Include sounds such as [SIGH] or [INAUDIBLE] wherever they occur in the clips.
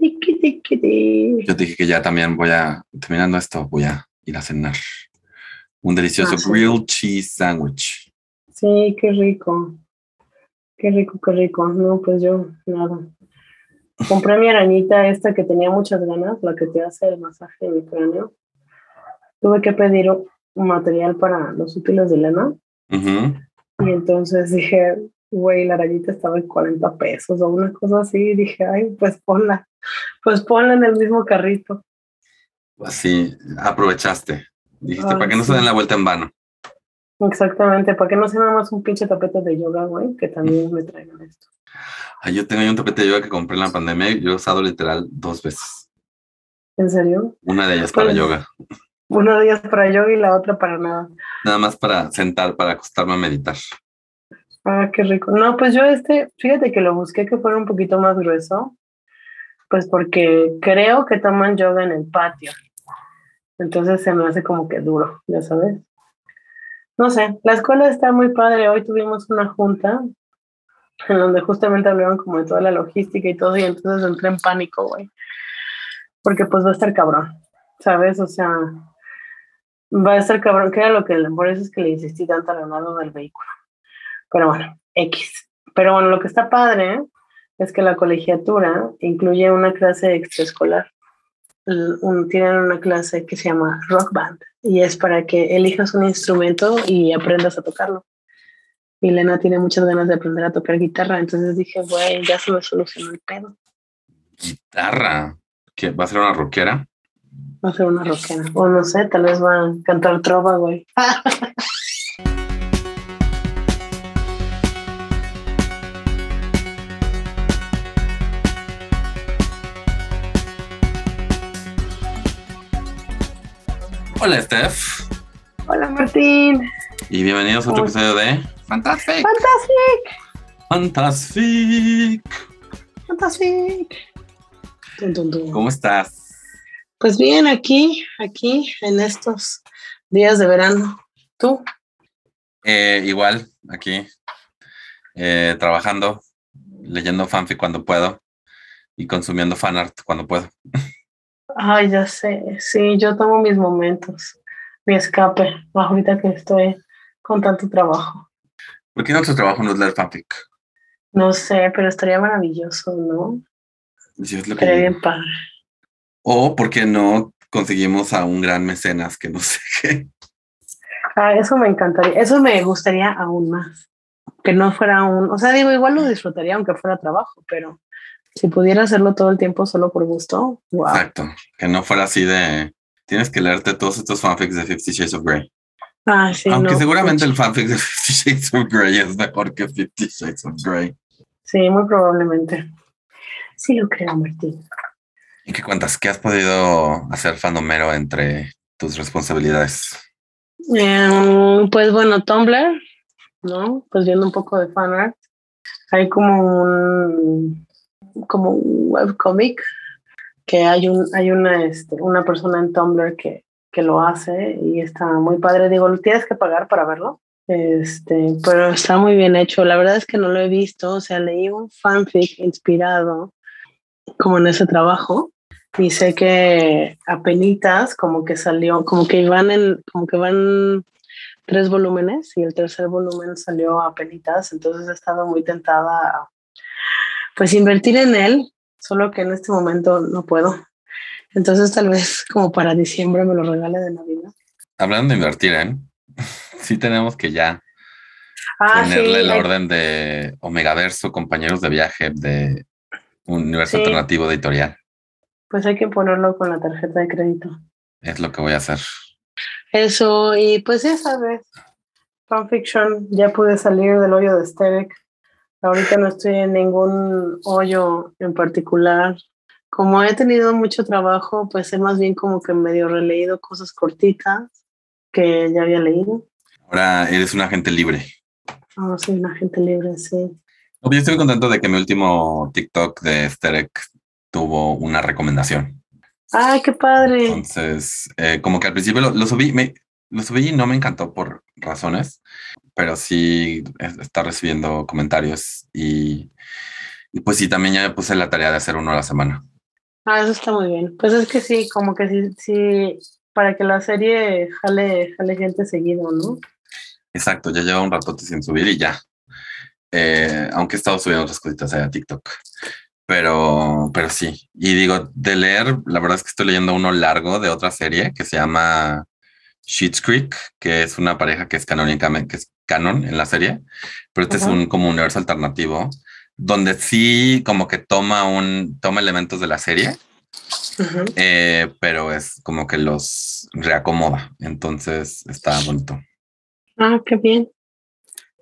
Yo te dije que ya también voy a, terminando esto, voy a ir a cenar. Un delicioso Ah, sí. grilled cheese sandwich. Sí, qué rico. Qué rico, qué rico. No, pues yo, nada. Compré mi arañita esta que tenía muchas ganas, la que te hace el masaje en mi cráneo. Tuve que pedir un material para los útiles de Lena. Ujú. Y entonces dije, güey, la arañita estaba en 40 pesos o una cosa así. Y dije, ay, pues ponla. Pues ponla en el mismo carrito. Así aprovechaste. Dijiste, Ay, para que no se sí. den la vuelta en vano. Exactamente, para que no sea nada más un pinche tapete de yoga, güey, que también me traigan esto. Ay, yo tengo ahí un tapete de yoga que compré en la pandemia y yo he usado literal dos veces. ¿En serio? Una de ellas para Pues- yoga. Una de ellas para yoga y la otra para nada. Nada más para sentar, para acostarme a meditar. Ah, qué rico. No, pues yo este, fíjate que lo busqué que fuera un poquito más grueso, pues porque creo que toman yoga en el patio. Entonces se me hace como que duro, ya sabes. No sé, la escuela está muy padre. Hoy tuvimos una junta en donde justamente hablaron como de toda la logística y todo, y entonces entré en pánico, güey. Porque pues va a estar cabrón, ¿sabes? O sea, va a estar cabrón, que era lo que, por eso es que le insistí tanto a Leonardo del vehículo. Pero bueno, X. Pero bueno, lo que está padre es que la colegiatura incluye una clase extraescolar. Un- tienen una clase que se llama Rock Band y es para que elijas un instrumento y aprendas a tocarlo. Y Lena tiene muchas ganas de aprender a tocar guitarra, entonces dije, güey, ya se me solucionó el pedo. Guitarra. ¿Qué? ¿Va a ser una rockera? Va a ser una rockera. O no sé, tal vez va a cantar trova, güey. [LAUGHS] Hola, Steph. Hola, Martín. Y bienvenidos a otro ¿Cómo episodio de Fantastic. Fantastic. Fantastic. Fantastic. Tum, tum. ¿Cómo estás? Pues bien, aquí, aquí, en estos días de verano. ¿Tú? Eh, igual, aquí, eh, trabajando, leyendo fanfic cuando puedo y consumiendo fanart cuando puedo. [LAUGHS] Ay, ya sé. Sí, yo tomo mis momentos, mi escape, ahorita que estoy con tanto trabajo. ¿Por qué nuestro trabajo no es leer fanfic? No sé, pero estaría maravilloso, ¿no? Sí, es lo que Estaría digo. bien padre. O por qué no conseguimos a un gran mecenas que no sé qué. Ah, eso me encantaría. Eso me gustaría aún más. Que no fuera un. O sea, digo, igual lo disfrutaría aunque fuera trabajo, pero si pudiera hacerlo todo el tiempo solo por gusto, wow. Exacto. Que no fuera así de. Tienes que leerte todos estos fanfics de Fifty Shades of Grey. Ah, sí, Aunque no, seguramente el fanfic de [LAUGHS] Fifty Shades of Grey es mejor que Fifty Shades of Grey. Sí, muy probablemente. Sí, lo creo, Martín. ¿Y qué cuentas? ¿Qué has podido hacer fandomero entre tus responsabilidades? Em, pues bueno, Tumblr, ¿no? Pues viendo un poco de fanart. Hay como un como un webcomic que hay un hay una este, una persona en Tumblr que, que lo hace y está muy padre. Digo, lo tienes que pagar para verlo. Este, pero está muy bien hecho. La verdad es que no lo he visto. O sea, leí un fanfic inspirado como en ese trabajo y sé que apenitas como que salió, como que iban en, como que van tres volúmenes y el tercer volumen salió a penitas, entonces he estado muy tentada pues invertir en él, solo que en este momento no puedo. Entonces tal vez como para diciembre me lo regale de Navidad. Hablando de invertir, ¿eh? [LAUGHS] Sí tenemos que ya Ah, ponerle el orden de Omegaverso, compañeros de viaje de Universo Sí. Alternativo Editorial. pues hay que ponerlo con la tarjeta de crédito. Es lo que voy a hacer. Eso, y pues ya sabes, fanfiction, ya pude salir del hoyo de Sterek. Ahorita no estoy en ningún hoyo en particular. Como he tenido mucho trabajo, pues he más bien como que medio releído cosas cortitas que ya había leído. Ahora eres un agente libre. Ahora soy una gente libre, sí. Pues Yo estoy contento de que mi último TikTok de Sterek tuvo una recomendación. ¡Ay, qué padre! Entonces, eh, como que al principio lo, lo subí, me, lo subí y no me encantó por razones, pero sí es- está recibiendo comentarios y, y pues sí, también ya me puse la tarea de hacer uno a la semana. Ah, eso está muy bien. Pues es que sí, como que sí, sí, para que la serie jale, jale gente seguido, ¿no? Exacto, ya lleva un ratote sin subir y ya. Eh, aunque he estado subiendo otras cositas a TikTok. Pero, pero sí. Y digo, de leer, la verdad es que estoy leyendo uno largo de otra serie que se llama Sheets Creek, que es una pareja que es canónicamente, que es canon en la serie, pero este es un como universo alternativo, donde sí como que toma un, toma elementos de la serie, eh, pero es como que los reacomoda. Entonces está bonito. Ah, qué bien.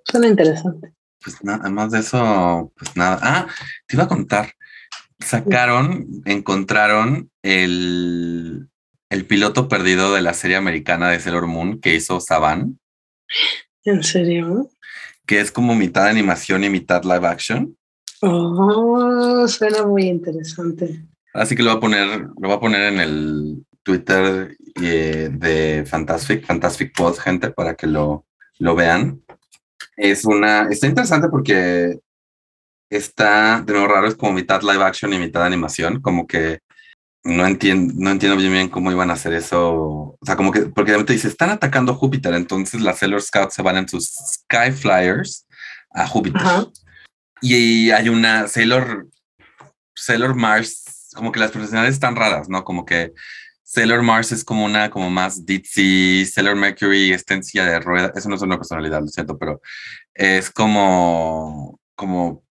Suena interesante. Pues nada, además de eso, pues nada. Ah, te iba a contar. Sacaron, encontraron el, el piloto perdido de la serie americana de Sailor Moon que hizo Saban. ¿En serio? Que es como mitad animación y mitad live action. Oh, suena muy interesante. Así que lo voy a poner, lo voy a poner en el Twitter eh, de Fantastic, Fantastic Pod, gente, para que lo, lo vean. Es una, está interesante porque está, de nuevo raro, es como mitad live action y mitad animación, como que no entiendo, no entiendo bien, bien cómo iban a hacer eso. O sea, como que, porque de repente dice, están atacando Júpiter, entonces las Sailor Scouts se van en sus Sky Flyers a Júpiter. Y hay una Sailor, Sailor Mars, como que las profesionales están raras, ¿no? Como que Sailor Mars es como una, como más ditzy, Sailor Mercury está en silla de ruedas, eso no es una personalidad, lo siento, pero es como, como...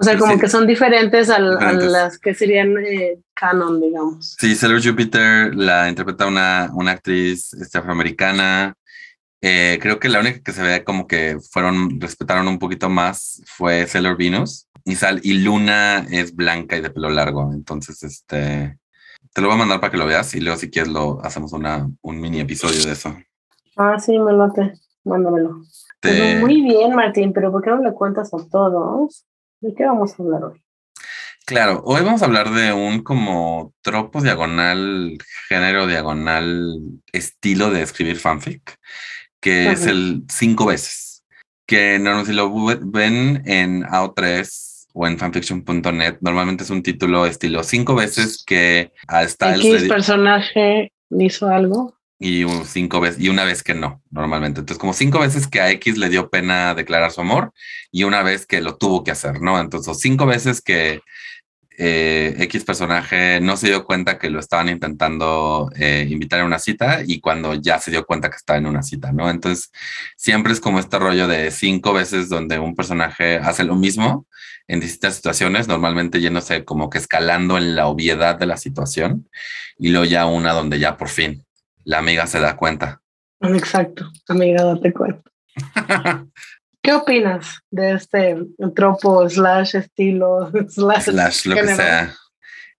O sea, como que son diferentes, a, las que serían eh, canon, digamos. Sí, Sailor Jupiter la interpreta una, una actriz este, afroamericana. Eh, creo que la única que se ve como que fueron, respetaron un poquito más fue Sailor Venus. Y, Sal, y Luna es blanca y de pelo largo, entonces este te lo voy a mandar para que lo veas y luego si quieres lo hacemos una, un mini episodio de eso. Ah, sí, me te Mándamelo. Pues muy bien, Martín, pero ¿por qué no le cuentas a todos? ¿De qué vamos a hablar hoy? Claro, hoy vamos a hablar de un como tropo diagonal, género diagonal, estilo de escribir fanfic, que es el cinco veces, que no si lo ven en AO3 o en fanfiction.net. Normalmente es un título estilo cinco veces que hasta el personaje hizo algo y cinco veces y una vez que no, normalmente. Entonces, como cinco veces que a X le dio pena declarar su amor y una vez que lo tuvo que hacer, ¿no? Entonces, cinco veces que eh, X personaje no se dio cuenta que lo estaban intentando eh, invitar a una cita y cuando ya se dio cuenta que estaba en una cita, ¿no? Entonces, siempre es como este rollo de cinco veces donde un personaje hace lo mismo en distintas situaciones, normalmente yéndose como que escalando en la obviedad de la situación y luego ya una donde ya por fin la amiga se da cuenta. Exacto, amiga, date cuenta. [LAUGHS] ¿Qué opinas de este tropo slash estilo slash, lo que sea?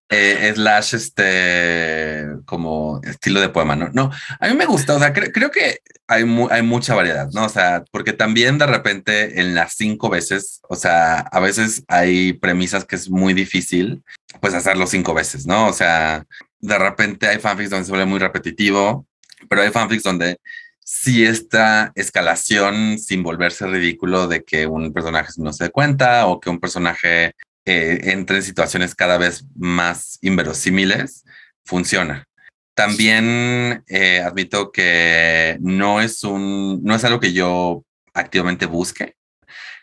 Eh, slash este como estilo de poema, ¿no? No, a mí me gusta, o sea, creo que hay, hay mucha variedad, ¿no? O sea, porque también de repente en las cinco veces, o sea, a veces hay premisas que es muy difícil, pues hacerlo cinco veces, ¿no? O sea, de repente hay fanfics donde se vuelve muy repetitivo, pero hay fanfics donde sí esta escalación sin volverse ridículo de que un personaje no se dé cuenta o que un personaje eh, entre en situaciones cada vez más inverosímiles, funciona. También eh, admito que no es un, no es algo que yo activamente busque.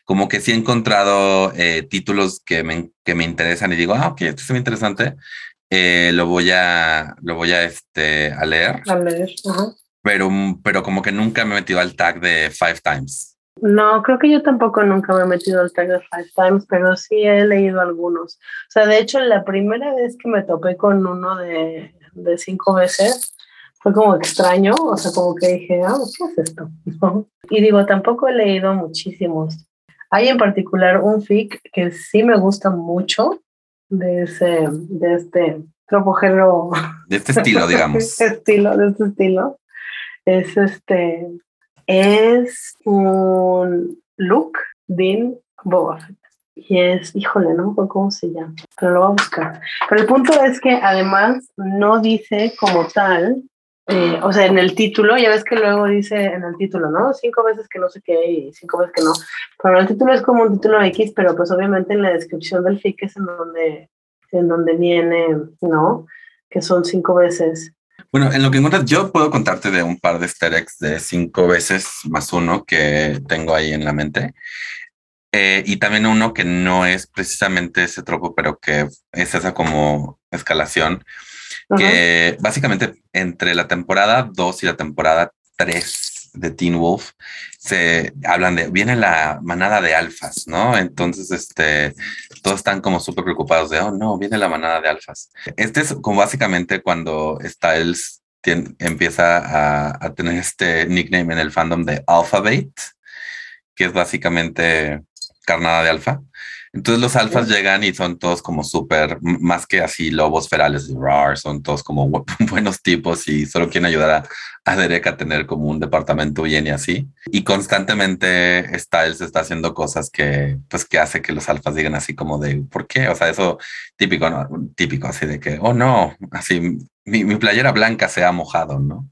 Como que sí he encontrado eh, títulos que me, que me interesan y digo, ah, ok, esto es muy interesante. Lo voy a, lo voy a, este, a leer. A leer, Pero, pero como que nunca me he metido al tag de Five Times. No, creo que yo tampoco nunca me he metido al tag de Five Times, pero sí he leído algunos. O sea, de hecho, la primera vez que me topé con uno de, de cinco veces fue como extraño, o sea, como que dije, ah, ¿qué es esto? Y digo, tampoco he leído muchísimos. Hay en particular un fic que sí me gusta mucho de ese, de este tropo género. De este estilo, [LAUGHS] digamos. de este estilo, de este estilo. Es este, es un look de Boba Fett. Y es, híjole, no cómo se llama, pero lo voy a buscar. Pero el punto es que además no dice como tal, eh, o sea, en el título, ya ves que luego dice en el título, ¿no? Cinco veces que no sé qué y cinco veces que no. Pero el título es como un título X, pero pues obviamente en la descripción del FIC es en donde en donde viene, ¿no? Que son cinco veces. Bueno, en lo que encuentras, yo puedo contarte de un par de easter de cinco veces más uno que tengo ahí en la mente. Eh, y también uno que no es precisamente ese tropo, pero que es esa como escalación, que básicamente entre la temporada 2 y la temporada 3 de Teen Wolf se hablan de, viene la manada de alfas, ¿no? Entonces, este, todos están como súper preocupados de, oh, no, viene la manada de alfas. Este es como básicamente cuando Styles empieza a, a, tener este nickname en el fandom de Alphabet, que es básicamente carnada de alfa. Entonces los alfas llegan y son todos como súper, más que así lobos ferales, son todos como [LAUGHS] buenos tipos y solo quieren ayudar a, a, Derek a tener como un departamento bien y así. Y constantemente Styles está haciendo cosas que, pues, que hace que los alfas digan así como de, ¿por qué? O sea, eso típico, ¿no? Típico así de que, oh no, así mi, mi playera blanca se ha mojado, ¿no?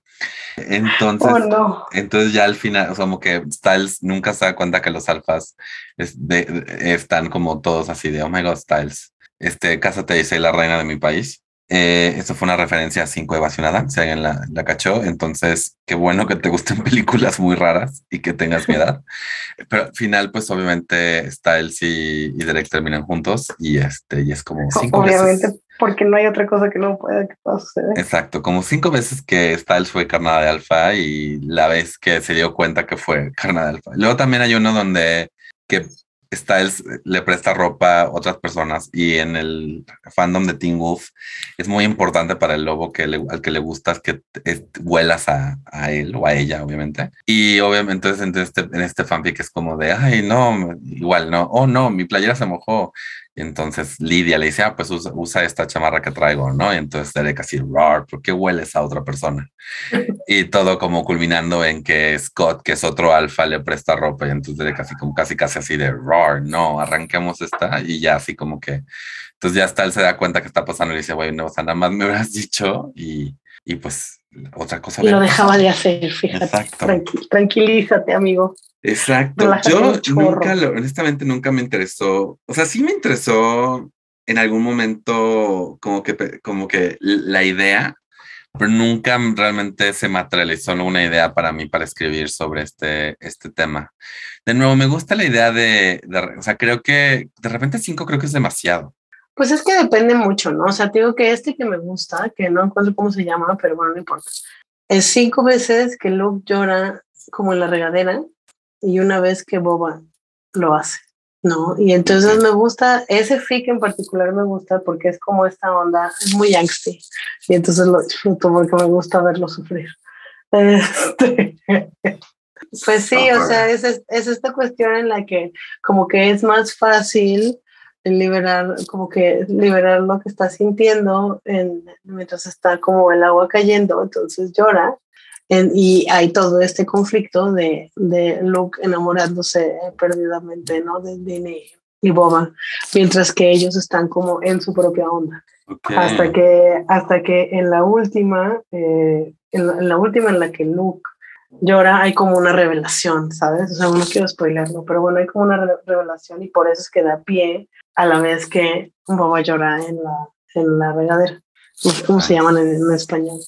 Entonces, oh, entonces ya al final, o sea, como que Styles nunca se da cuenta que los alfas están como todos así de, oh my god, Styles, este, cásate y soy la reina de mi país. Eh, eso fue una referencia a Cinco Evasionada, si alguien la, la, cachó. Entonces, qué bueno que te gusten [LAUGHS] películas muy raras y que tengas mi edad. Pero al final, pues obviamente Styles y, y Derek terminan juntos y este, y es como cinco Obviamente, porque no hay otra cosa que no pueda que pueda suceder. Exacto, como cinco veces que Styles fue carnada de alfa y la vez que se dio cuenta que fue carnada de alfa. Luego también hay uno donde que Styles le presta ropa a otras personas y en el fandom de Teen Wolf es muy importante para el lobo que al que le gustas que huelas a, a, él o a ella, obviamente. Y obviamente entonces en este, en este fanfic es como de, ay, no, igual no, oh no, mi playera se mojó. Y entonces Lidia le dice, ah, pues usa, esta chamarra que traigo, ¿no? Y entonces Derek así, rar, ¿por qué hueles a otra persona? [LAUGHS] y todo como culminando en que Scott, que es otro alfa, le presta ropa y entonces Derek así como casi casi así de, rar, no, arranquemos esta y ya así como que, entonces ya está, él se da cuenta que está pasando y dice, güey, no, o sea, nada más me hubieras dicho y, y pues otra cosa. Lo dejaba de hacer, fíjate. Exacto. tranquilízate, amigo. Exacto. Yo nunca, honestamente, nunca me interesó. O sea, sí me interesó en algún momento como que, como que la idea, pero nunca realmente se materializó una idea para mí para escribir sobre este, este tema. De nuevo, me gusta la idea de, o sea, creo que de repente cinco creo que es demasiado. Pues es que depende mucho, ¿no? O sea, te digo que este que me gusta, que no encuentro cómo se llama, pero bueno, no importa. Es cinco veces que Luke llora como en la regadera y una vez que Boba lo hace, ¿no? Y entonces me gusta, ese fic en particular me gusta porque es como esta onda, es muy angsty, y entonces lo disfruto porque me gusta verlo sufrir. [LAUGHS] Este, pues sí, o sea, es, es, esta cuestión en la que como que es más fácil liberar, como que liberar lo que está sintiendo en, mientras está como el agua cayendo, entonces llora y hay todo este conflicto de, de Luke enamorándose perdidamente, ¿no? De Dini y Boba, mientras que ellos están como en su propia onda. Hasta, que, hasta que en la última, eh, en, la, última en la que Luke llora, hay como una revelación, ¿sabes? O sea, no quiero spoilerlo, pero bueno, hay como una revelación y por eso es que da pie a la vez que Boba llora en la, en la regadera. ¿Cómo se llaman en español?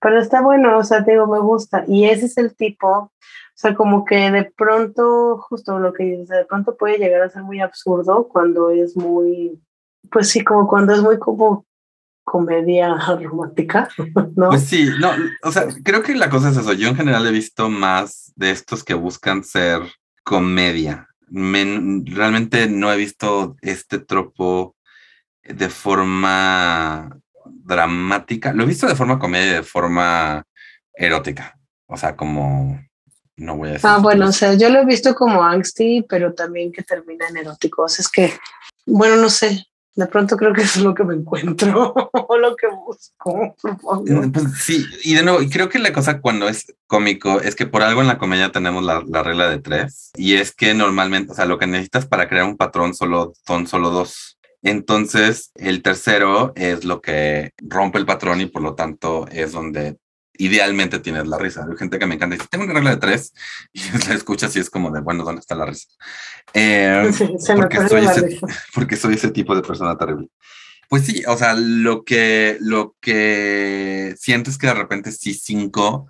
Pero está bueno, o sea, te digo, me gusta. Y ese es el tipo, o sea, como que de pronto, justo lo que dices, de pronto puede llegar a ser muy absurdo cuando es muy, pues sí, como cuando es muy como comedia [LAUGHS] romántica, [LAUGHS] ¿no? Pues sí, no, o sea, creo que la cosa es eso. Yo en general he visto más de estos que buscan ser comedia. Realmente no he visto este tropo de forma dramática. Lo he visto de forma comedia y de forma erótica. O sea, como no voy a decir. Ah, bueno, o sea, yo lo he visto como angsty, pero también que termina en erótico. O sea, es que, bueno, no sé. De pronto creo que es lo que me encuentro [LAUGHS] o lo que busco. Mm, pues sí, y de nuevo, creo que la cosa cuando es cómico es que por algo en la comedia tenemos la, la regla de tres y es que normalmente, o sea, lo que necesitas para crear un patrón solo son solo dos. Entonces, el tercero es lo que rompe el patrón y por lo tanto es donde idealmente tienes la risa. Hay gente que me encanta y dice, tengo una regla de tres [LAUGHS] y la escuchas y es como de, bueno, ¿dónde está la risa? [LAUGHS] Eh, porque, soy ese, [LAUGHS] porque soy ese tipo de persona terrible. Pues sí, o sea, lo que, lo que siento es que de repente sí cinco,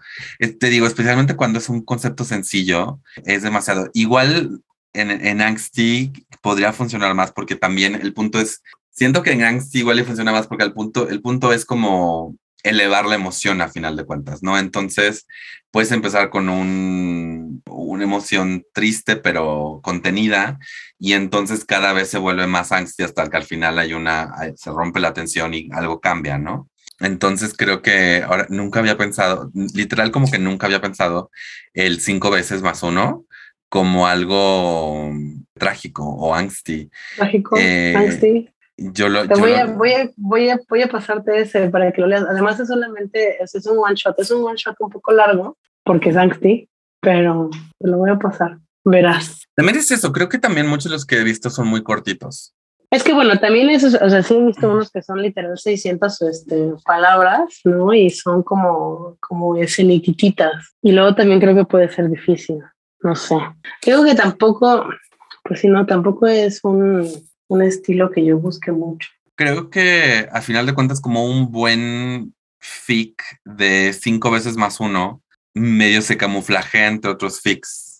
te digo, especialmente cuando es un concepto sencillo, es demasiado. Igual en, en Angsty podría funcionar más porque también el punto es, siento que en Angsty igual le funciona más porque el punto, el punto es como elevar la emoción a final de cuentas, ¿no? Entonces, puedes empezar con un, una emoción triste pero contenida y entonces cada vez se vuelve más angustia hasta que al final hay una, se rompe la tensión y algo cambia, ¿no? Entonces creo que ahora nunca había pensado, literal como que nunca había pensado el cinco veces más uno como algo trágico o angsty. Trágico, eh, angsty. Yo lo, voy, a, voy, a, voy, a, voy, a, pasarte ese para que lo leas. Además es solamente, es, es un one shot, es un one shot un poco largo porque es angsty, pero te lo voy a pasar. Verás. También es eso, creo que también muchos de los que he visto son muy cortitos. Es que bueno, también eso, o sea, sí he visto unos que son literal 600 este, palabras, ¿no? Y son como, como escenititas. Y luego también creo que puede ser difícil, no sé. Creo que tampoco, pues si no, tampoco es un, un estilo que yo busque mucho. Creo que a final de cuentas como un buen fic de cinco veces más uno, medio se camuflajea entre otros fics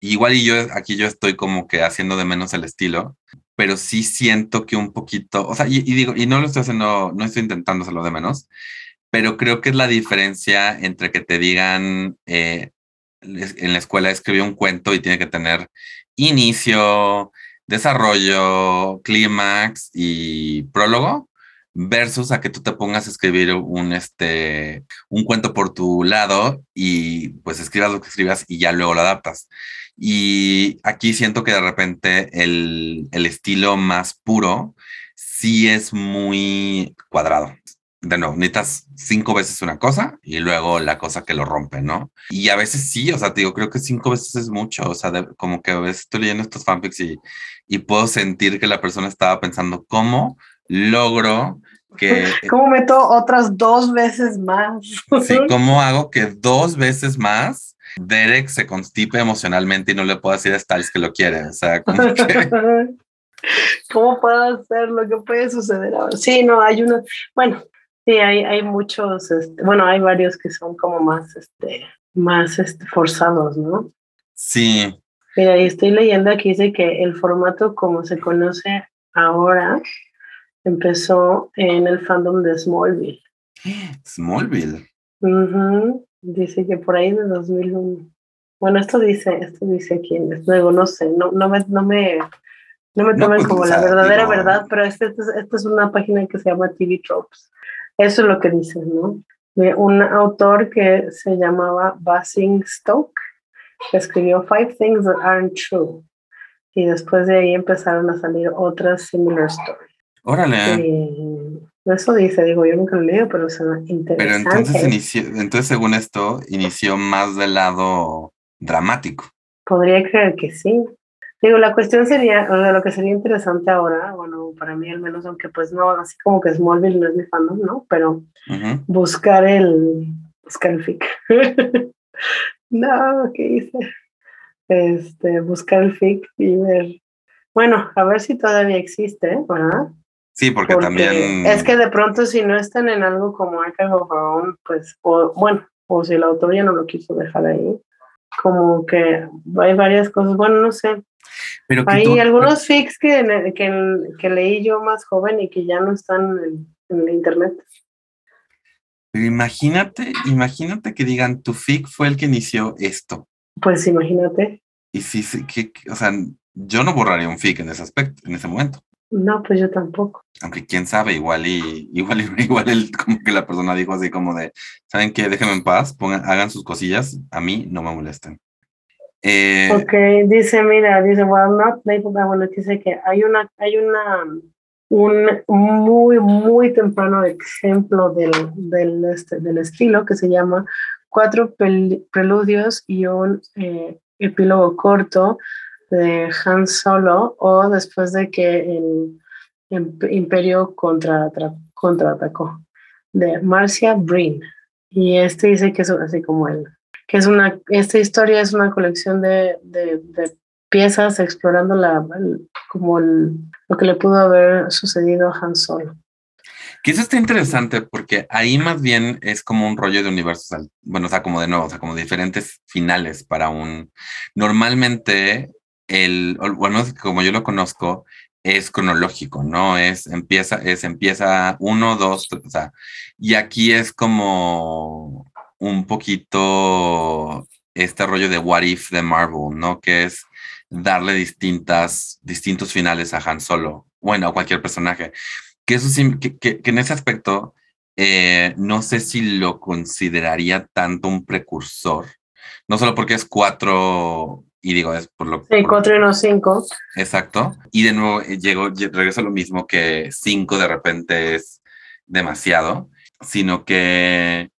igual y yo aquí yo estoy como que haciendo de menos el estilo, pero sí siento que un poquito, o sea, y, digo, y no lo estoy haciendo, no estoy intentando hacerlo de menos, pero creo que es la diferencia entre que te digan eh, en la escuela escribió un cuento y tiene que tener inicio, desarrollo, clímax y prólogo, versus a que tú te pongas a escribir un, este, un cuento por tu lado y pues escribas lo que escribas y ya luego lo adaptas. Y aquí siento que de repente el, el estilo más puro sí es muy cuadrado. De nuevo, necesitas cinco veces una cosa y luego la cosa que lo rompe, ¿no? Y a veces sí, o sea, te digo, creo que cinco veces es mucho, o sea, como que a veces estoy leyendo estos fanfics y, y puedo sentir que la persona estaba pensando, ¿cómo logro que... [LAUGHS] ¿Cómo meto otras dos veces más? Sí, ¿cómo hago que dos veces más Derek se constipe emocionalmente y no le puedo decir a Styles que lo quiere. O sea, [LAUGHS] ¿cómo puedo hacer lo que puede suceder ahora? Sí, no, hay unos, bueno, sí, hay, hay muchos, este, bueno, hay varios que son como más, este, más este, forzados, ¿no? Sí. Mira, y estoy leyendo aquí, dice que el formato como se conoce ahora empezó en el fandom de Smallville. Smallville. Dice que por ahí de 2001. Bueno, esto dice, esto dice aquí, luego no sé, no, no me, no me, no me tomen pues, como la verdadera verdad, pero esta este es una página que se llama TV Tropes. Eso es lo que dice, ¿no? De un autor que se llamaba Basing Stoke, que escribió Five Things That Aren't True. Y después de ahí empezaron a salir otras similar stories. Órale. Eso dice, digo, yo nunca lo leo, pero suena interesante. Pero entonces inició, entonces según esto, inició más del lado dramático. Podría creer que sí. Digo, la cuestión sería, o sea, lo que sería interesante ahora, bueno, para mí al menos, aunque pues no, así como que Smallville no es mi fandom, ¿no? Pero buscar el, buscar el fic. [LAUGHS] no, ¿qué hice? Este, buscar el fic y ver, bueno, a ver si todavía existe, ¿verdad? Sí, porque, también... Es que de pronto si no están en algo como Archive of pues, o, bueno, o si la autoría no lo quiso dejar ahí, como que hay varias cosas, bueno, no sé. Pero hay algunos fics que, que, que, leí yo más joven y que ya no están en, el internet. Pero imagínate, imagínate que digan, tu fic fue el que inició esto. Pues imagínate. Y sí, sí, que, o sea, yo no borraría un fic en ese aspecto, en ese momento. No, pues yo tampoco. Aunque quién sabe, igual y igual, [LAUGHS] igual el, como que la persona dijo así como de, ¿saben qué? Déjenme en paz, pongan, hagan sus cosillas, a mí no me molesten. Eh, ok, dice, mira, dice, well, not labeled bueno, dice que hay una, hay una, un muy, muy temprano ejemplo del, del, este, del estilo que se llama Cuatro Preludios y un eh, epílogo corto de Han Solo o después de que el, Imperio contra, contraatacó, de Marcia Breen. Y este dice que es así como él, que es una, esta historia es una colección de, de, piezas explorando la, como lo que le pudo haber sucedido a Han Solo. Que eso está interesante porque ahí más bien es como un rollo de universos, bueno, o sea, como de nuevo, o sea, como diferentes finales para un... Normalmente, el, bueno, como yo lo conozco, es cronológico, ¿no? Es empieza, es empieza uno, dos, o sea, y aquí es como un poquito este rollo de What If de Marvel, ¿no? Que es darle distintas, distintos finales a Han Solo, bueno, a cualquier personaje. Que eso sí, que, que, en ese aspecto, eh, no sé si lo consideraría tanto un precursor, no solo porque es cuatro, y digo, es por lo Sí, cuatro y no cinco. Exacto. Y de nuevo, eh, llego, regreso a lo mismo que cinco de repente es demasiado, sino que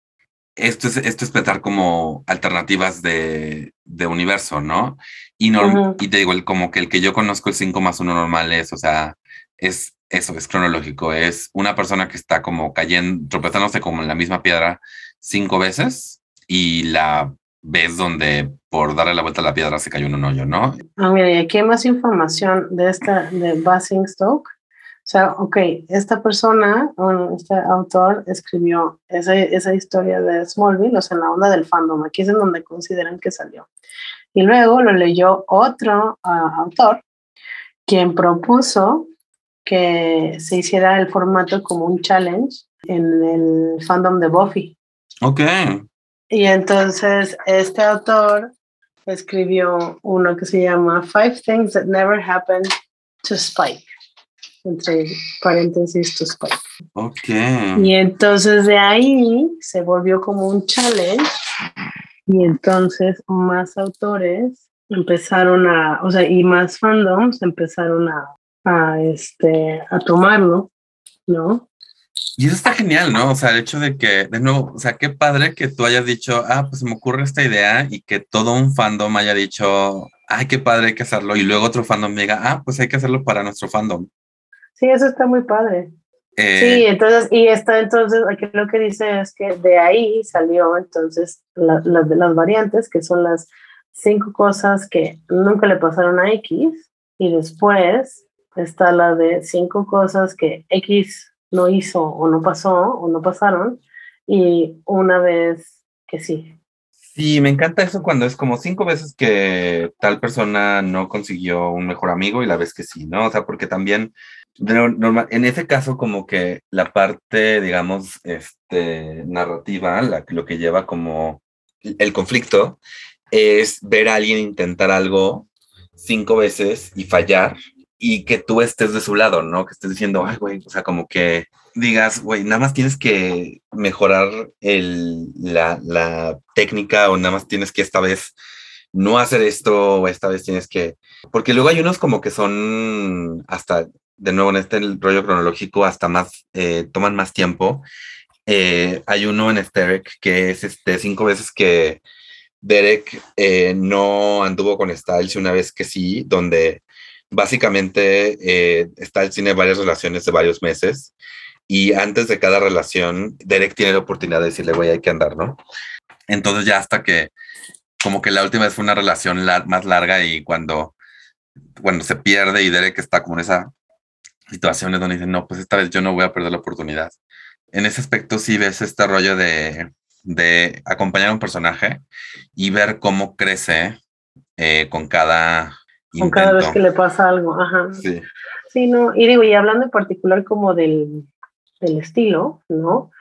esto es, esto es pensar como alternativas de, de universo, ¿no? Y, no, y te digo, el, como que el que yo conozco el 5 más 1 normal es, o sea, es eso, es cronológico, es una persona que está como cayendo, tropezándose como en la misma piedra cinco veces y la ves donde por darle la vuelta a la piedra se cayó en un hoyo, ¿no? Ah, mira, y aquí hay más información de esta, de Basingstoke. O sea, ok, esta persona, este autor escribió esa, esa historia de Smallville, o sea, en la onda del fandom, aquí es en donde consideran que salió. Y luego lo leyó otro ah, autor, quien propuso que se hiciera el formato como un challenge en el fandom de Buffy. Ok. Y entonces este autor escribió uno que se llama Five Things That Never Happened to Spike, entre paréntesis to Spike. Ok. Y entonces de ahí se volvió como un challenge y entonces más autores empezaron a, o sea, y más fandoms empezaron a, a, este, a tomarlo, ¿no? Y eso está genial, ¿no? O sea, el hecho de que, de nuevo, o sea, qué padre que tú hayas dicho, ah, pues me ocurre esta idea y que todo un fandom haya dicho, ay, qué padre hay que hacerlo. Y luego otro fandom diga, ah, pues hay que hacerlo para nuestro fandom. Sí, eso está muy padre. Eh, sí, entonces, y está entonces, aquí lo que dice es que de ahí salió entonces las de las variantes, que son las cinco cosas que nunca le pasaron a X, y después está la de cinco cosas que X no hizo o no pasó o no pasaron, y una vez que sí. Sí, me encanta eso cuando es como cinco veces que tal persona no consiguió un mejor amigo y la vez que sí, ¿no? O sea, porque también normal, en ese caso como que la parte, digamos, este, narrativa, la, lo que lleva como el conflicto, es ver a alguien intentar algo cinco veces y fallar y que tú estés de su lado, ¿no? Que estés diciendo, ay, güey, o sea, como que digas, güey, nada más tienes que mejorar el, la, la técnica o nada más tienes que esta vez no hacer esto o esta vez tienes que... Porque luego hay unos como que son hasta de nuevo en este rollo cronológico hasta más, eh, toman más tiempo. Eh, hay uno en Derek que es este, cinco veces que Derek eh, no anduvo con Styles y una vez que sí, donde básicamente Styles tiene varias relaciones de varios meses y antes de cada relación, Derek tiene la oportunidad de decirle, güey, hay que andar, ¿no? Entonces ya hasta que, como que la última vez fue una relación más larga y cuando, cuando se pierde y Derek está como en esa situaciones donde dicen, no, pues esta vez yo no voy a perder la oportunidad. En ese aspecto sí ves este rollo de, de acompañar a un personaje y ver cómo crece eh, con cada... Con cada vez que le pasa algo, ajá. Sí. Sí, no, y digo, y hablando en particular como del, del estilo, ¿no?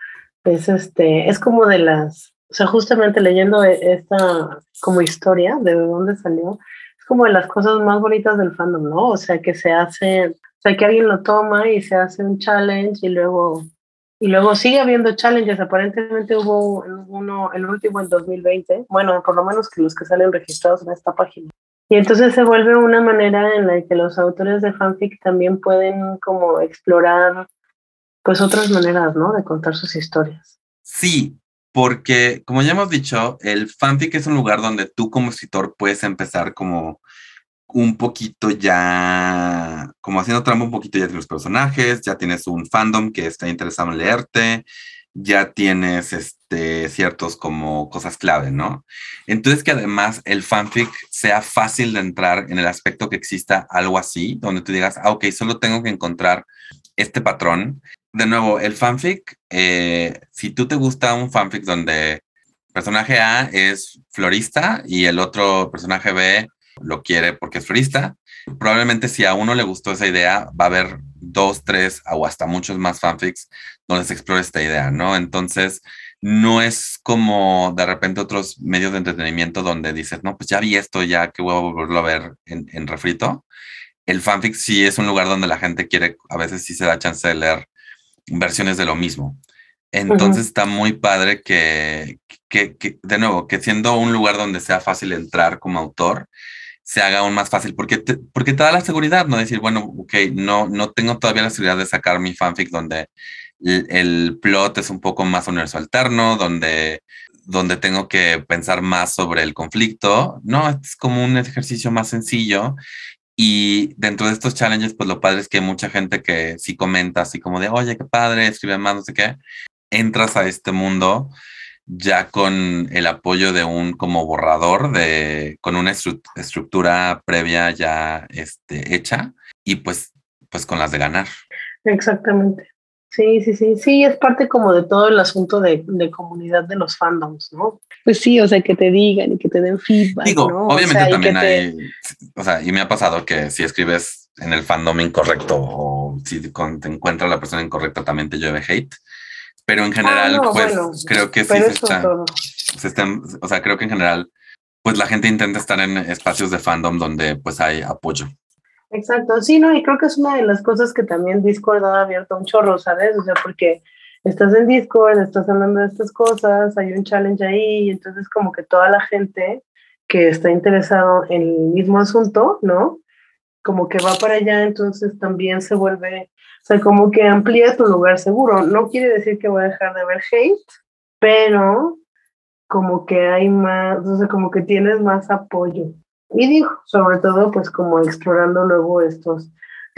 Es este, es como de las, o sea, justamente leyendo e, esta como historia de dónde salió, como de las cosas más bonitas del fandom, ¿no? O sea, que se hace sea, que alguien lo toma y se hace un challenge y luego, y luego sigue habiendo challenges. Aparentemente hubo uno, el último en 2020, bueno, por lo menos que los que salen registrados en esta página. Y entonces se vuelve una manera en la que los autores de fanfic también pueden como explorar pues otras maneras, ¿no? De contar sus historias. Sí, porque como ya hemos dicho, el fanfic es un lugar donde tú como escritor puedes empezar como un poquito ya, como haciendo trampa un poquito ya de los personajes, ya tienes un fandom que está interesado en leerte, ya tienes este, ciertos como cosas clave, ¿no? Entonces que además el fanfic sea fácil de entrar en el aspecto que exista algo así, donde tú digas, ah, ok, solo tengo que encontrar este patrón, de nuevo, el fanfic, eh, si tú te gusta un fanfic donde personaje A es florista y el otro personaje B lo quiere porque es florista, probablemente si a uno le gustó esa idea, va a haber dos, tres o hasta muchos más fanfics donde se explore esta idea, ¿no? Entonces, no es como de repente otros medios de entretenimiento donde dices, no, pues ya vi esto, ya que voy a volverlo a ver en, en refrito. El fanfic sí es un lugar donde la gente quiere, a veces sí se da chance de leer versiones de lo mismo. Entonces está muy padre que, que, que, de nuevo, que siendo un lugar donde sea fácil entrar como autor, se haga aún más fácil, porque te, porque te da la seguridad, ¿no? Decir, bueno, ok, no, no tengo todavía la seguridad de sacar mi fanfic donde el, plot es un poco más universo alterno, donde, donde tengo que pensar más sobre el conflicto. No, es como un ejercicio más sencillo. Y dentro de estos challenges, pues lo padre es que hay mucha gente que sí comenta así como de, oye, qué padre, escribe más, no sé qué. Entras a este mundo ya con el apoyo de un como borrador de con una estructura previa ya este, hecha y pues pues con las de ganar. Exactamente. Sí, sí, sí, sí, es parte como de todo el asunto de, de, comunidad de los fandoms, ¿no? Pues sí, o sea, que te digan y que te den feedback. Digo, ¿no? obviamente o sea, también hay, o sea, y me ha pasado que si escribes en el fandom incorrecto o si te encuentra la persona incorrecta también te llueve hate, pero en general, ah, no, pues bueno, creo que sí se está, se están, o sea, creo que en general, pues la gente intenta estar en espacios de fandom donde pues hay apoyo. Exacto, sí, no, y creo que es una de las cosas que también Discord ha abierto un chorro, ¿sabes? O sea, porque estás en Discord, estás hablando de estas cosas, hay un challenge ahí, entonces como que toda la gente que está interesado en el mismo asunto, ¿no? Como que va para allá, entonces también se vuelve, o sea, como que amplía tu lugar seguro. No quiere decir que voy a dejar de ver hate, pero como que hay más, o sea, como que tienes más apoyo. Y digo, sobre todo, pues como explorando luego estos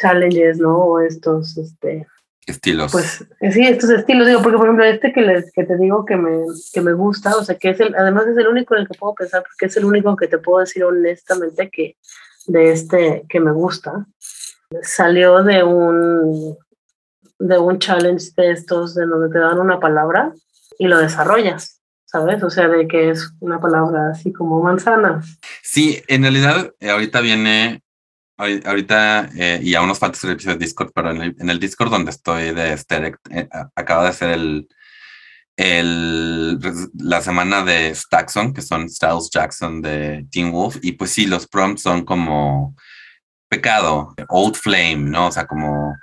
challenges, ¿no? O estos, este... Estilos. Pues sí, estos estilos, digo, porque por ejemplo este que, les, que te digo que me, que me gusta, o sea, que es el, además es el único en el que puedo pensar, porque es el único que te puedo decir honestamente que de este que me gusta, salió de un, de un challenge de estos, de donde te dan una palabra y lo desarrollas. ¿Sabes? O sea, de que es una palabra así como manzana. Sí, en realidad eh, ahorita viene, ahorita, eh, y aún nos falta el episodio de Discord, pero en el, en el Discord donde estoy de Sterek, eh, acaba de ser el, el, la semana de Stackson, que son Styles Jackson de Teen Wolf, y pues sí, los prompts son como pecado, old flame, ¿no? O sea, como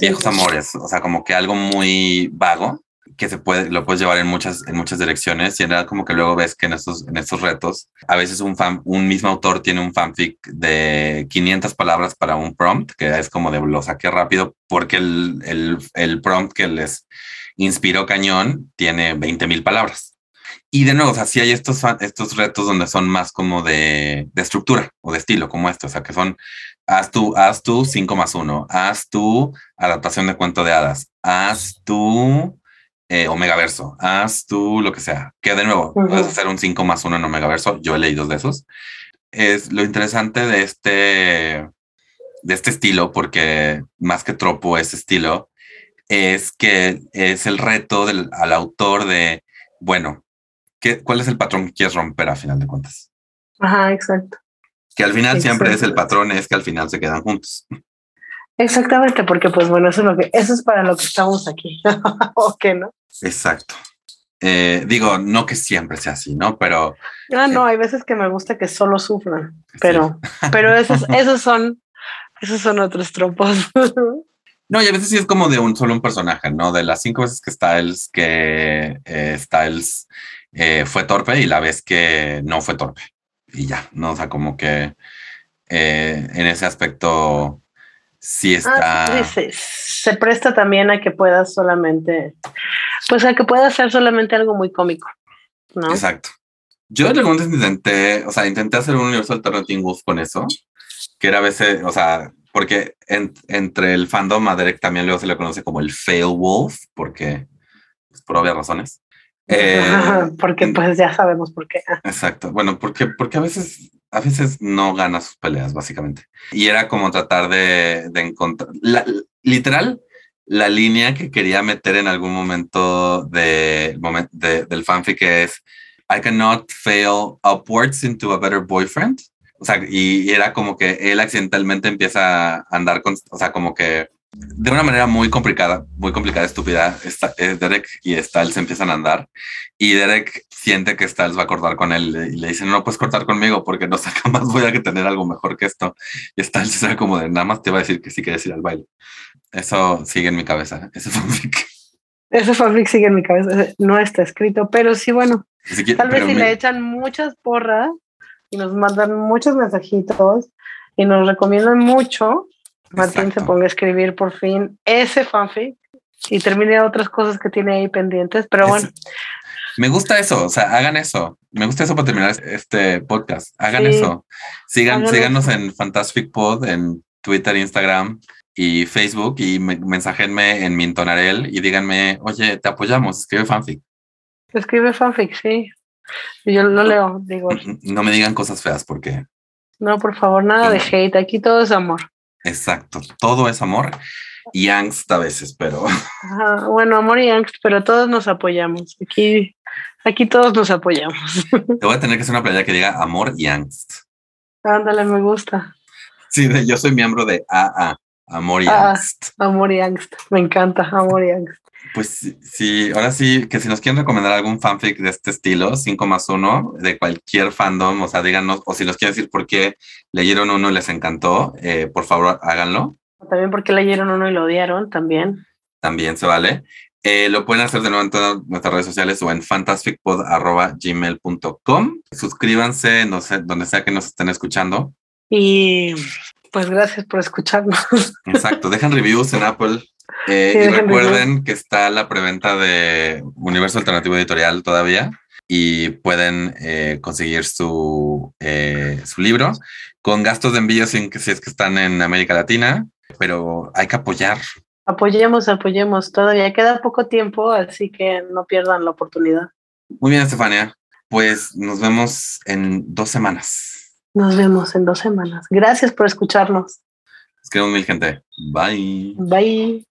viejos amores, o sea, como que algo muy vago que se puede, lo puedes llevar en muchas, en muchas direcciones y en realidad como que luego ves que en estos, en estos retos, a veces un fan, un mismo autor tiene un fanfic de 500 palabras para un prompt, que es como de lo saqué rápido porque el, el, el prompt que les inspiró cañón tiene 20 mil palabras. Y de nuevo, o sea, sí hay estos, estos retos donde son más como de, de estructura o de estilo, como esto, o sea, que son, haz tú, haz tú 5 más 1, haz tú adaptación de cuento de hadas, haz tú eh, Omegaverso, haz tú lo que sea, que de nuevo, puedes hacer un 5 más 1 en Omegaverso, yo he leído de esos. Es lo interesante de este, de este estilo, porque más que tropo es estilo, es que es el reto del, al autor de, bueno, ¿qué, ¿cuál es el patrón que quieres romper a final de cuentas? Ajá, exacto. Que al final siempre es el patrón, es que al final se quedan juntos. Exactamente, porque pues bueno, eso es lo que, eso es para lo que estamos aquí, [LAUGHS] ¿o qué no? Exacto. Eh, digo, no que siempre sea así, ¿no? Pero. Ah, no, hay veces que me gusta que solo sufran, pero, [LAUGHS] pero esos, esos son, esos son otros tropos. [LAUGHS] No, y a veces sí es como de un solo un personaje, ¿no? De las cinco veces que Styles, que eh, Styles eh, fue torpe y la vez que no fue torpe. Y ya, ¿no? O sea, como que en ese aspecto sí está. Ah, se, presta también a que puedas solamente, pues a que pueda ser solamente algo muy cómico, ¿no? Exacto. Yo de momento intenté, o sea, intenté hacer un universo alternativo con eso, que era a veces, o sea, porque entre el fandom a Derek también luego se le conoce como el fail wolf, porque pues, por obvias razones. [LAUGHS] Eh, porque pues ya sabemos por qué. Exacto. Bueno, porque, porque a veces a veces no gana sus peleas, básicamente. Y era como tratar de, encontrar, literal, la línea que quería meter en algún momento, de, de, del fanfic es I cannot fail upwards into a better boyfriend. O sea, y, era como que él accidentalmente empieza a andar con, o sea, como que de una manera muy complicada, muy complicada, estúpida, está, eh, Derek y Styles empiezan a andar y Derek siente que Styles va a cortar con él y le dice, no, puedes cortar conmigo porque no sé, [LAUGHS] jamás voy a tener algo mejor que esto. Y Styles se como de, nada más te va a decir que sí quieres ir al baile. Eso sigue en mi cabeza, ese [LAUGHS] fanfic. Ese fanfic sigue en mi cabeza, no está escrito, pero sí, bueno, tal vez si le echan muchas porras y nos mandan muchos mensajitos y nos recomiendan mucho, Martín se ponga a escribir por fin ese fanfic y termine otras cosas que tiene ahí pendientes, pero bueno. Me gusta eso, o sea, hagan eso. Me gusta eso para terminar este podcast. Hagan eso. Sigan, síganos en Fantastic Pod, en Twitter, Instagram y Facebook y me, mensajenme en Mintonarel y díganme, oye, te apoyamos, escribe fanfic. Escribe fanfic, sí. Yo lo leo, digo. No me digan cosas feas porque. No, por favor, nada de hate. Aquí todo es amor. Exacto, todo es amor y angst a veces, pero. bueno, amor y angst, pero todos nos apoyamos. Aquí, aquí todos nos apoyamos. Te voy a tener que hacer una playa que diga amor y angst. Ándale, me gusta. Sí, yo soy miembro de AA, Amor y Angst. Amor y Angst, me encanta, Amor y Angst. Pues sí, ahora sí, que si nos quieren recomendar algún fanfic de este estilo, 5 más 1, de cualquier fandom, o sea, díganos, o si nos quieren decir por qué leyeron uno y les encantó, eh, por favor háganlo. También porque leyeron uno y lo odiaron, también. También se vale. Eh, lo pueden hacer de nuevo en todas nuestras redes sociales o en fantasticpod.gmail.com. Suscríbanse no sé, donde sea que nos estén escuchando. Y pues gracias por escucharnos. [LAUGHS] Exacto, dejen reviews en Apple, eh, y recuerden que está la preventa de Universo Alternativo Editorial todavía y pueden eh, conseguir su, eh, su libro con gastos de envío sin que si es que están en América Latina, pero hay que apoyar. Apoyemos, apoyemos. Todavía queda poco tiempo, así que no pierdan la oportunidad. Muy bien, Estefania. Pues nos vemos en dos semanas. Nos vemos en dos semanas. Gracias por escucharnos. Les queremos mil gente. Bye. Bye.